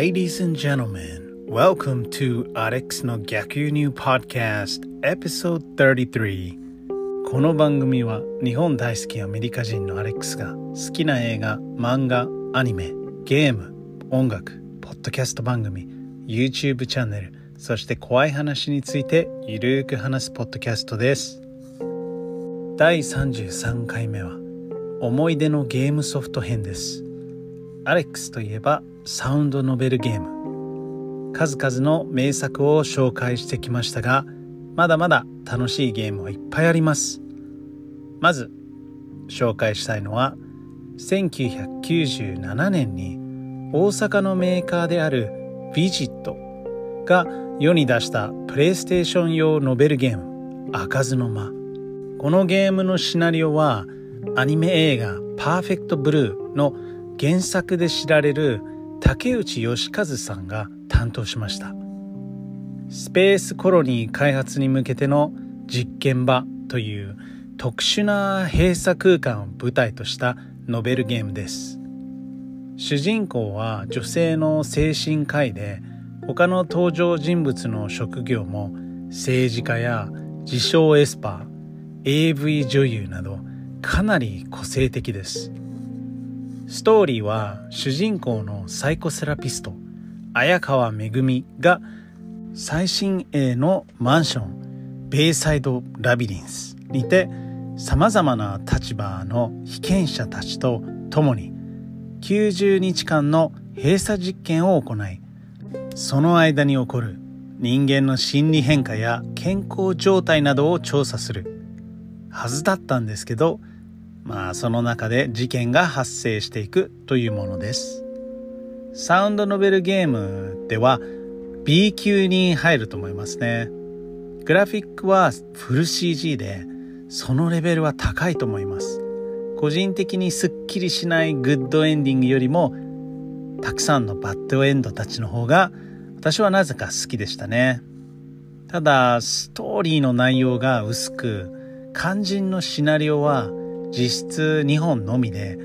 Ladies and gentlemen, welcome to Alex の逆輸入 Podcast Episode 33この番組は日本大好きアメリカ人のアレックスが好きな映画、漫画、アニメ、ゲーム、音楽、ポッドキャスト番組、YouTube チャンネル、そして怖い話についてゆるく話すポッドキャストです。第33回目は思い出のゲームソフト編です。アレックスといえばサウンドノベルゲーム。数々の名作を紹介してきましたがまだまだ楽しいゲームはいっぱいあります。まず紹介したいのは1997年に大阪のメーカーであるビジットが世に出したプレイステーション用ノベルゲーム「開かずの間」このゲームのシナリオはアニメ映画「パーフェクトブルー」の原作で知られる竹内義和さんが担当しました。スペースコロニー開発に向けての実験場という特殊な閉鎖空間を舞台としたノベルゲームです。主人公は女性の精神科医で他の登場人物の職業も政治家や自称エスパー AV 女優などかなり個性的です。ストーリーは主人公のサイコセラピスト綾川めぐみが最新鋭のマンションベイサイドラビリンスにてさまざまな立場の被験者たちと共に90日間の閉鎖実験を行いその間に起こる人間の心理変化や健康状態などを調査するはずだったんですけどまあその中で事件が発生していくというものです。サウンドノベルゲームでは B 級に入ると思いますね。グラフィックはフル CG でそのレベルは高いと思います。個人的にすっきりしないグッドエンディングよりもたくさんのバッドエンドたちの方が私はなぜか好きでしたね。ただストーリーの内容が薄く肝心のシナリオは実質2本のみで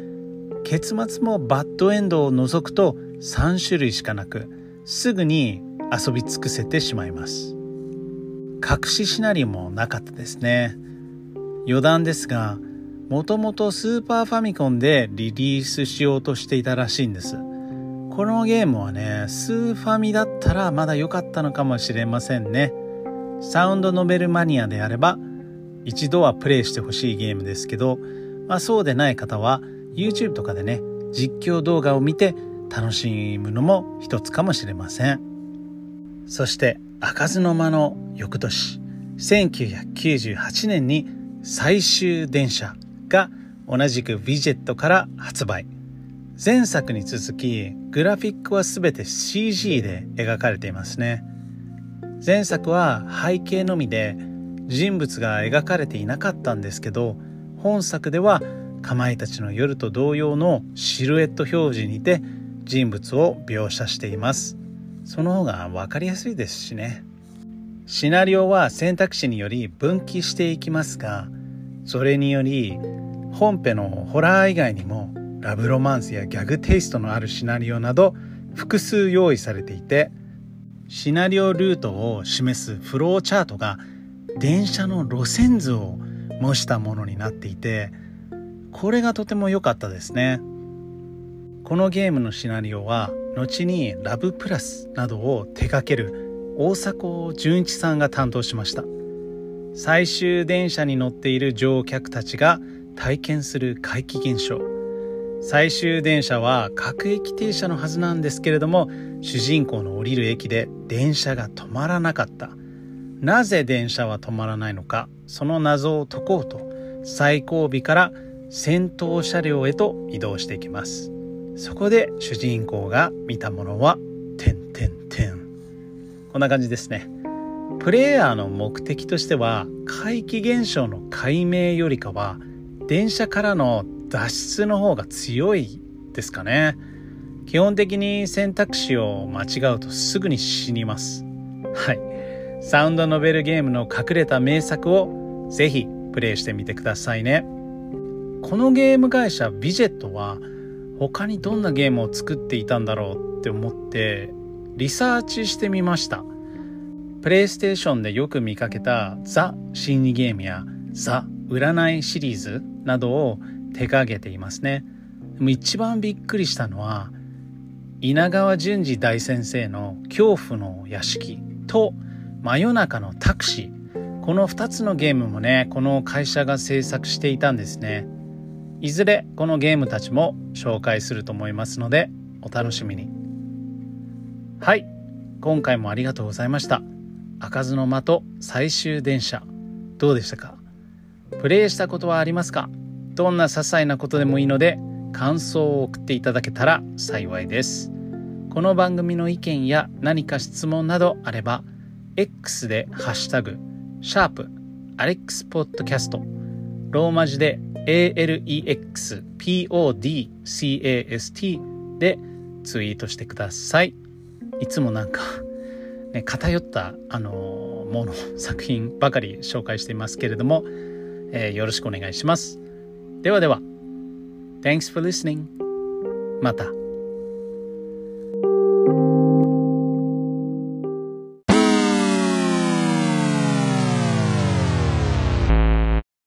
結末もバッドエンドを除くと3種類しかなくすぐに遊び尽くせてしまいます。隠しシナリオもなかったですね。余談ですがもともとスーパーファミコンでリリースしようとしていたらしいんです。このゲームはねスーファミだったらまだ良かったのかもしれませんね。サウンドノベルマニアであれば一度はプレイしてほしいゲームですけど、まあ、そうでない方は YouTube とかでね実況動画を見て楽しむのも一つかもしれません。そして開かずの間の翌年1998年に最終電車が同じくビジェットから発売。前作に続きグラフィックは全て CG で描かれていますね。前作は背景のみで人物が描かれていなかったんですけど本作ではかまいたちの夜と同様のシルエット表示にて人物を描写しています。その方が分かりやすいですしね。シナリオは選択肢により分岐していきますがそれにより本編のホラー以外にもラブロマンスやギャグテイストのあるシナリオなど複数用意されていてシナリオルートを示すフローチャートが電車の路線図を模したものになっていてこれがとても良かったですね。このゲームのシナリオは後にラブプラスなどを手掛ける大迫純一さんが担当しました。最終電車に乗っている乗客たちが体験する怪奇現象。最終電車は各駅停車のはずなんですけれども主人公の降りる駅で電車が止まらなかった。なぜ電車は止まらないのかその謎を解こうと最後尾から先頭車両へと移動していきます。そこで主人公が見たものは「てんてんてん」こんな感じですね。プレイヤーの目的としては怪奇現象の解明よりかは電車からの脱出の方が強いですかね。基本的に選択肢を間違うとすぐに死にます。はい。サウンドノベルゲームの隠れた名作をぜひプレイしてみてくださいね。このゲーム会社ビジェットは他にどんなゲームを作っていたんだろうって思ってリサーチしてみました。プレイステーションでよく見かけたザ心理ゲームやザ占いシリーズなどを手掛けていますね。でも一番びっくりしたのは稲川淳二大先生の「恐怖の屋敷」と「真夜中のタクシー」この2つのゲームもねこの会社が制作していたんですね。いずれこのゲームたちも紹介すると思いますのでお楽しみに。はい。今回もありがとうございました。開かずの間と最終電車。どうでしたか？プレイしたことはありますか？どんな些細なことでもいいので感想を送っていただけたら幸いです。この番組の意見や何か質問などあれば X でハッシュタグシャープアレックスポッドキャスト。ローマ字で ALEXPODCAST でツイートしてください。いつもなんかね偏ったあのもの作品ばかり紹介していますけれども、えー、よろしくお願いします。ではでは Thanks for listening また。